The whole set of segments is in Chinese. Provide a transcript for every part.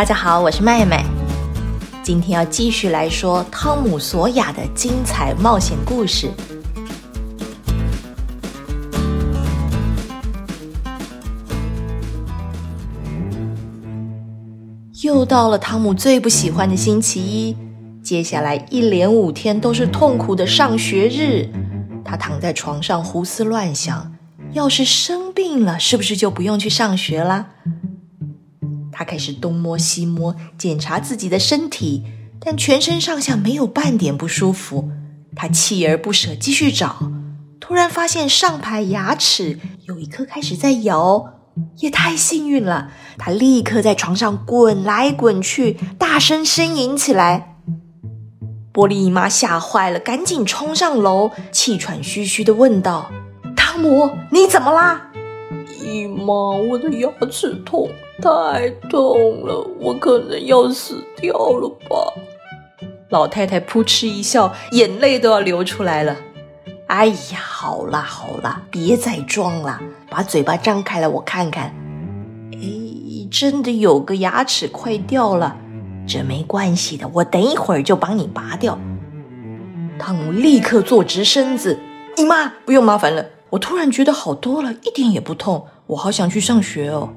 大家好，我是麦麦。今天要继续来说汤姆·索亚的精彩冒险故事。又到了汤姆最不喜欢的星期一，接下来一连五天都是痛苦的上学日。他躺在床上胡思乱想，要是生病了，是不是就不用去上学了？他开始东摸西摸，检查自己的身体，但全身上下没有半点不舒服。他锲而不舍，继续找，突然发现上排牙齿有一颗开始在摇，也太幸运了！他立刻在床上滚来滚去，大声呻吟起来。玻璃姨妈吓坏了，赶紧冲上楼，气喘吁吁的问道：“汤姆，你怎么啦？”姨妈，我的牙齿痛。太痛了，我可能要死掉了吧？老太太扑哧一笑，眼泪都要流出来了。哎呀，好啦好啦，别再装了，把嘴巴张开来，我看看。哎，真的有个牙齿快掉了，这没关系的，我等一会儿就帮你拔掉。汤姆立刻坐直身子，姨妈不用麻烦了，我突然觉得好多了，一点也不痛，我好想去上学哦。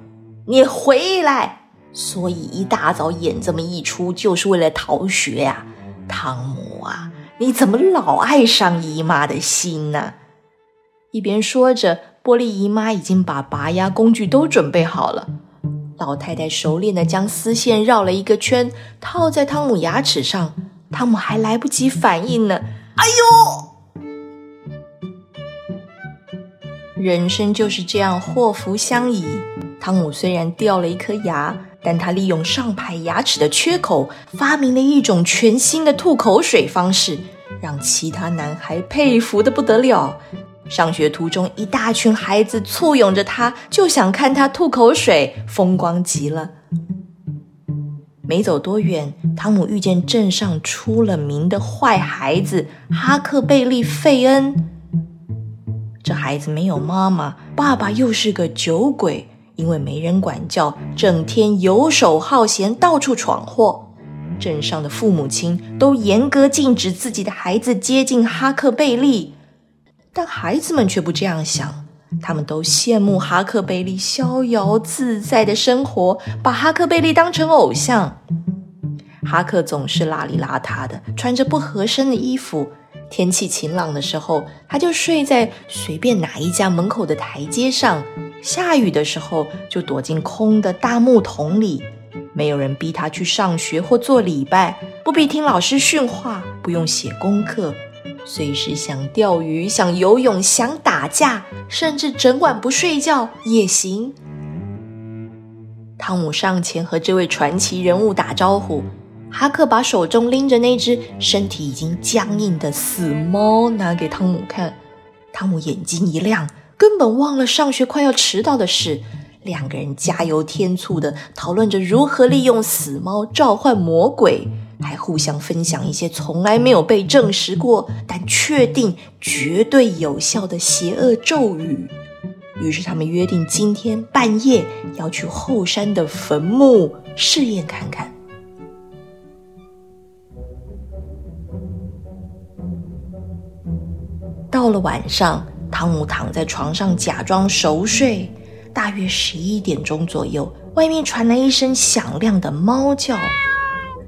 你回来，所以一大早演这么一出，就是为了逃学呀，汤姆啊，你怎么老爱上姨妈的心呢？一边说着，玻璃姨妈已经把拔牙工具都准备好了。老太太熟练的将丝线绕了一个圈，套在汤姆牙齿上，汤姆还来不及反应呢。哎呦！人生就是这样，祸福相依。汤姆虽然掉了一颗牙，但他利用上排牙齿的缺口，发明了一种全新的吐口水方式，让其他男孩佩服的不得了。上学途中，一大群孩子簇拥着他，就想看他吐口水，风光极了。没走多远，汤姆遇见镇上出了名的坏孩子哈克贝利·费恩。这孩子没有妈妈，爸爸又是个酒鬼。因为没人管教，整天游手好闲，到处闯祸。镇上的父母亲都严格禁止自己的孩子接近哈克贝利，但孩子们却不这样想。他们都羡慕哈克贝利逍遥自在的生活，把哈克贝利当成偶像。哈克总是邋里邋遢的，穿着不合身的衣服。天气晴朗的时候，他就睡在随便哪一家门口的台阶上。下雨的时候，就躲进空的大木桶里。没有人逼他去上学或做礼拜，不必听老师训话，不用写功课，随时想钓鱼、想游泳、想打架，甚至整晚不睡觉也行。汤姆上前和这位传奇人物打招呼。哈克把手中拎着那只身体已经僵硬的死猫拿给汤姆看，汤姆眼睛一亮。根本忘了上学快要迟到的事，两个人加油添醋的讨论着如何利用死猫召唤魔鬼，还互相分享一些从来没有被证实过但确定绝对有效的邪恶咒语。于是他们约定今天半夜要去后山的坟墓试验看看。到了晚上。汤姆躺在床上假装熟睡，大约十一点钟左右，外面传来一声响亮的猫叫。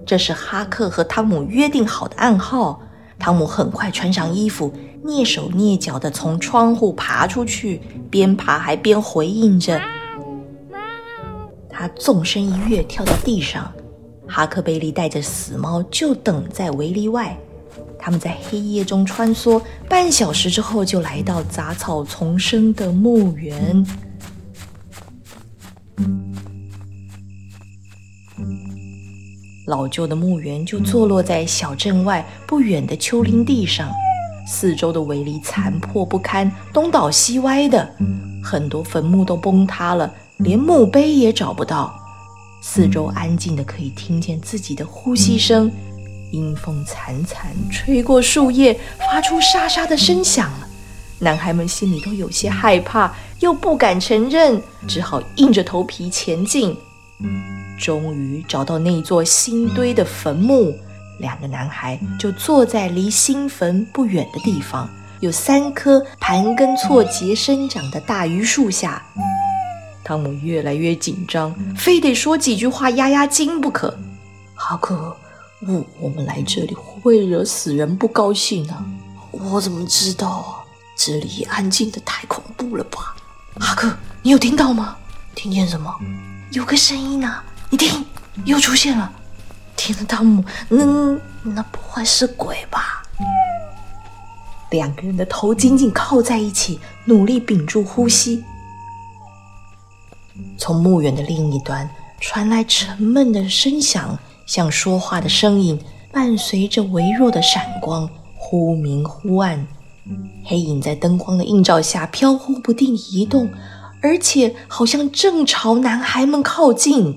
这是哈克和汤姆约定好的暗号。汤姆很快穿上衣服，蹑手蹑脚地从窗户爬出去，边爬还边回应着。他纵身一跃，跳到地上。哈克贝利带着死猫就等在围篱外。他们在黑夜中穿梭，半小时之后就来到杂草丛生的墓园。老旧的墓园就坐落在小镇外不远的丘陵地上，四周的围篱残破不堪，东倒西歪的，很多坟墓都崩塌了，连墓碑也找不到。四周安静的，可以听见自己的呼吸声。阴风惨惨吹过树叶，发出沙沙的声响。男孩们心里都有些害怕，又不敢承认，只好硬着头皮前进。终于找到那座新堆的坟墓，两个男孩就坐在离新坟不远的地方，有三棵盘根错节生长的大榆树下。汤姆越来越紧张，非得说几句话压压惊不可。哈克，我我们来这里会不会惹死人不高兴呢？我怎么知道啊？这里安静的太恐怖了吧？哈克，你有听到吗？听见什么？有个声音呢！你听，又出现了。天哪，汤姆，那那不会是鬼吧？两个人的头紧紧靠在一起，努力屏住呼吸。从墓园的另一端传来沉闷的声响，像说话的声音，伴随着微弱的闪光，忽明忽暗。黑影在灯光的映照下飘忽不定移动，而且好像正朝男孩们靠近。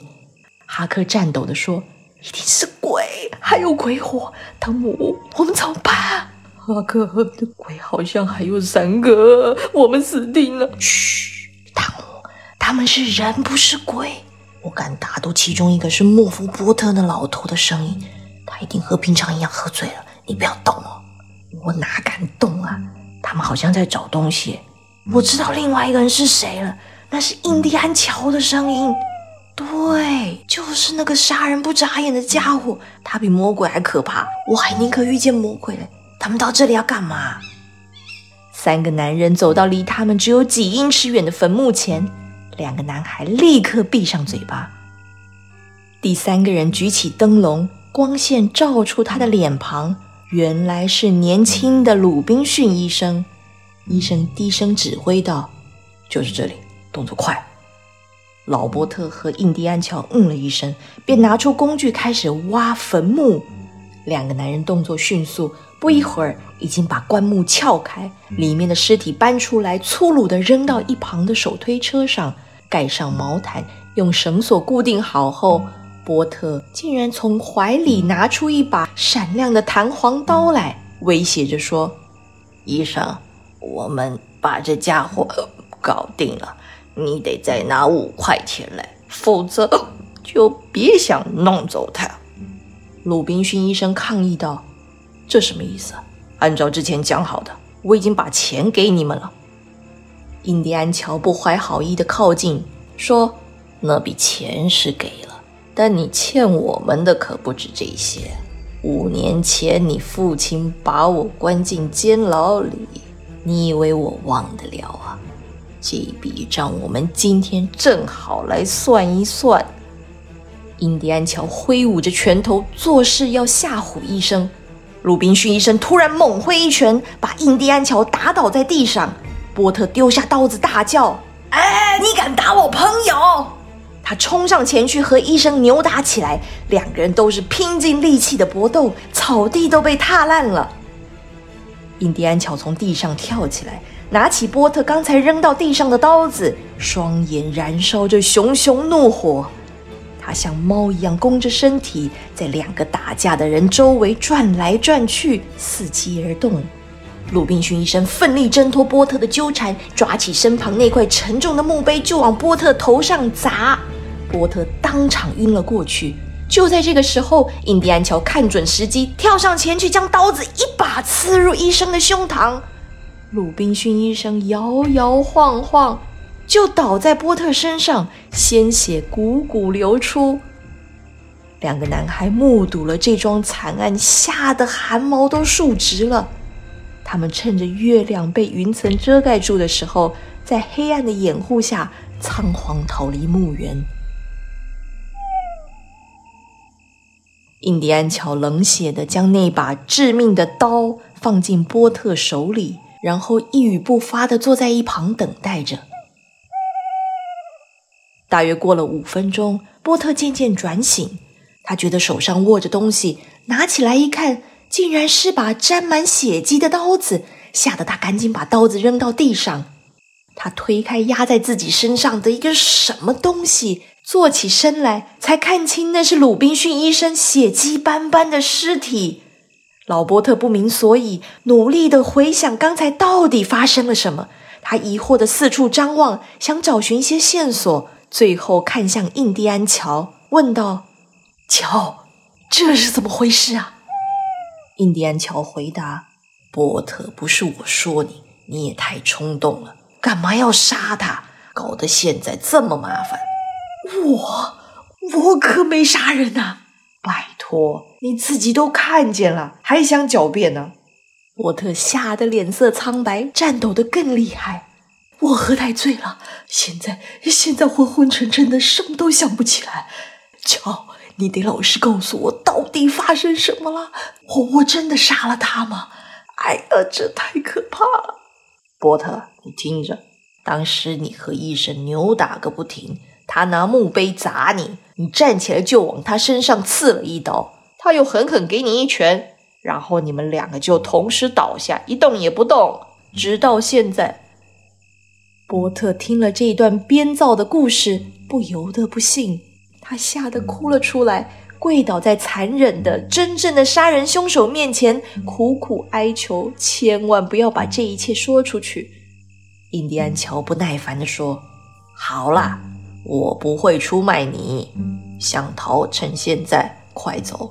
哈克颤抖地说：“一定是鬼，还有鬼火！汤姆，我们怎么办？”哈克，的鬼好像还有三个，我们死定了！嘘，汤姆，他们是人，不是鬼。我敢打赌，其中一个是莫夫波特那老头的声音，他一定和平常一样喝醉了。你不要动哦。我哪敢动啊！他们好像在找东西。我知道另外一个人是谁了，那是印第安乔的声音。对，就是那个杀人不眨眼的家伙，他比魔鬼还可怕。我还宁可遇见魔鬼嘞。他们到这里要干嘛？三个男人走到离他们只有几英尺远的坟墓前，两个男孩立刻闭上嘴巴。第三个人举起灯笼，光线照出他的脸庞。原来是年轻的鲁滨逊医生。医生低声指挥道：“就是这里，动作快。”老伯特和印第安乔嗯了一声，便拿出工具开始挖坟墓。两个男人动作迅速，不一会儿已经把棺木撬开，里面的尸体搬出来，粗鲁地扔到一旁的手推车上，盖上毛毯，用绳索固定好后。波特竟然从怀里拿出一把闪亮的弹簧刀来，威胁着说：“医生，我们把这家伙搞定了，你得再拿五块钱来，否则就别想弄走他。”鲁滨逊医生抗议道：“这什么意思？按照之前讲好的，我已经把钱给你们了。”印第安乔不怀好意的靠近，说：“那笔钱是给了。”但你欠我们的可不止这些。五年前，你父亲把我关进监牢里，你以为我忘得了啊？这笔账我们今天正好来算一算。印第安乔挥舞着拳头，做势要吓唬医生。鲁滨逊医生突然猛挥一拳，把印第安乔打倒在地上。波特丢下刀子，大叫：“哎，你敢打我朋友！”他冲上前去和医生扭打起来，两个人都是拼尽力气的搏斗，草地都被踏烂了。印第安乔从地上跳起来，拿起波特刚才扔到地上的刀子，双眼燃烧着熊熊怒火。他像猫一样弓着身体，在两个打架的人周围转来转去，伺机而动。鲁滨逊医生奋力挣脱波特的纠缠，抓起身旁那块沉重的墓碑就往波特头上砸。波特当场晕了过去。就在这个时候，印第安乔看准时机，跳上前去，将刀子一把刺入医生的胸膛。鲁滨逊医生摇摇晃晃，就倒在波特身上，鲜血汩汩流出。两个男孩目睹了这桩惨案，吓得汗毛都竖直了。他们趁着月亮被云层遮盖住的时候，在黑暗的掩护下，仓皇逃离墓园。印第安乔冷血地将那把致命的刀放进波特手里，然后一语不发的坐在一旁等待着。大约过了五分钟，波特渐渐转醒，他觉得手上握着东西，拿起来一看，竟然是把沾满血迹的刀子，吓得他赶紧把刀子扔到地上。他推开压在自己身上的一个什么东西。坐起身来，才看清那是鲁滨逊医生血迹斑斑的尸体。老伯特不明所以，努力的回想刚才到底发生了什么。他疑惑的四处张望，想找寻一些线索，最后看向印第安乔。问道：“乔，这是怎么回事啊？”印第安乔回答：“波特，不是我说你，你也太冲动了，干嘛要杀他？搞得现在这么麻烦。”我，我可没杀人呐！拜托，你自己都看见了，还想狡辩呢？波特吓得脸色苍白，颤抖得更厉害。我喝太醉了，现在现在昏昏沉沉的，什么都想不起来。乔，你得老实告诉我，到底发生什么了？我我真的杀了他吗？哎呀，这太可怕了！波特，你听着，当时你和医生扭打个不停，他拿墓碑砸你，你站起来就往他身上刺了一刀，他又狠狠给你一拳，然后你们两个就同时倒下，一动也不动，直到现在。波特听了这一段编造的故事，不由得不信，他吓得哭了出来，跪倒在残忍的、真正的杀人凶手面前，苦苦哀求：“千万不要把这一切说出去。”印第安乔不耐烦地说：“好啦，我不会出卖你，想逃趁现在，快走。”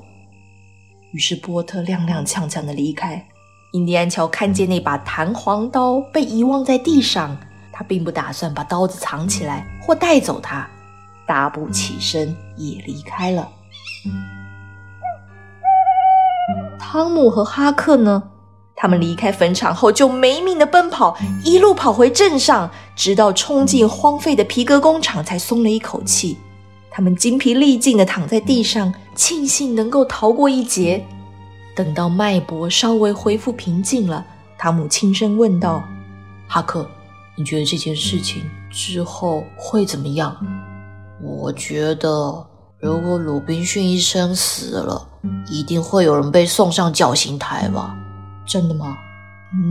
于是波特踉踉跄跄地离开。印第安乔看见那把弹簧刀被遗忘在地上。他并不打算把刀子藏起来或带走它，大步起身也离开了。汤姆和哈克呢？他们离开坟场后就没命的奔跑，一路跑回镇上，直到冲进荒废的皮革工厂才松了一口气。他们精疲力尽的躺在地上，庆幸能够逃过一劫。等到脉搏稍微恢复平静了，汤姆轻声问道：“哈克。”你觉得这件事情之后会怎么样？我觉得，如果鲁滨逊医生死了，一定会有人被送上绞刑台吧？真的吗？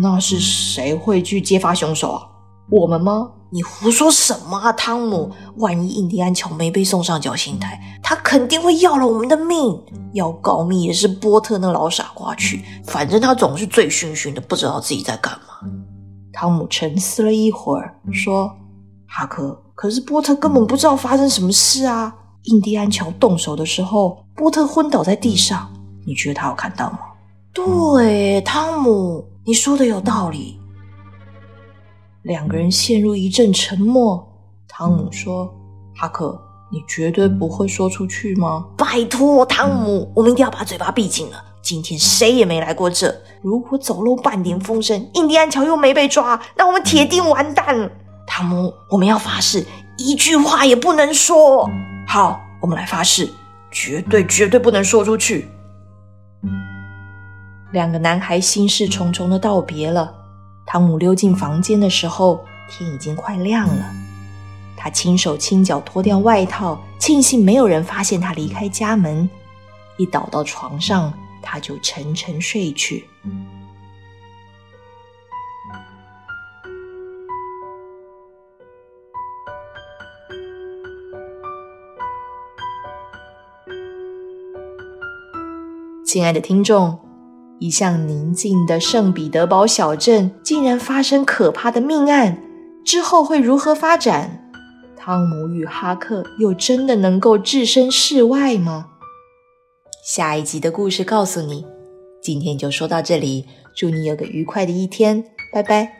那是谁会去揭发凶手啊？我们吗？你胡说什么啊，汤姆！万一印第安乔没被送上绞刑台，他肯定会要了我们的命。要告密也是波特那老傻瓜去，反正他总是醉醺醺的，不知道自己在干嘛。汤姆沉思了一会儿，说：“哈克，可是波特根本不知道发生什么事啊！印第安乔动手的时候，波特昏倒在地上，你觉得他有看到吗？”“对，汤姆，你说的有道理。”两个人陷入一阵沉默。汤姆说：“哈克，你绝对不会说出去吗？”“拜托，汤姆，我们一定要把嘴巴闭紧了。”今天谁也没来过这。如果走漏半点风声，印第安乔又没被抓，那我们铁定完蛋了。汤姆，我们要发誓，一句话也不能说。好，我们来发誓，绝对绝对不能说出去。两个男孩心事重重的道别了。汤姆溜进房间的时候，天已经快亮了。他轻手轻脚脱掉外套，庆幸没有人发现他离开家门。一倒到床上。他就沉沉睡去。亲爱的听众，一向宁静的圣彼得堡小镇竟然发生可怕的命案，之后会如何发展？汤姆与哈克又真的能够置身事外吗？下一集的故事告诉你，今天就说到这里，祝你有个愉快的一天，拜拜。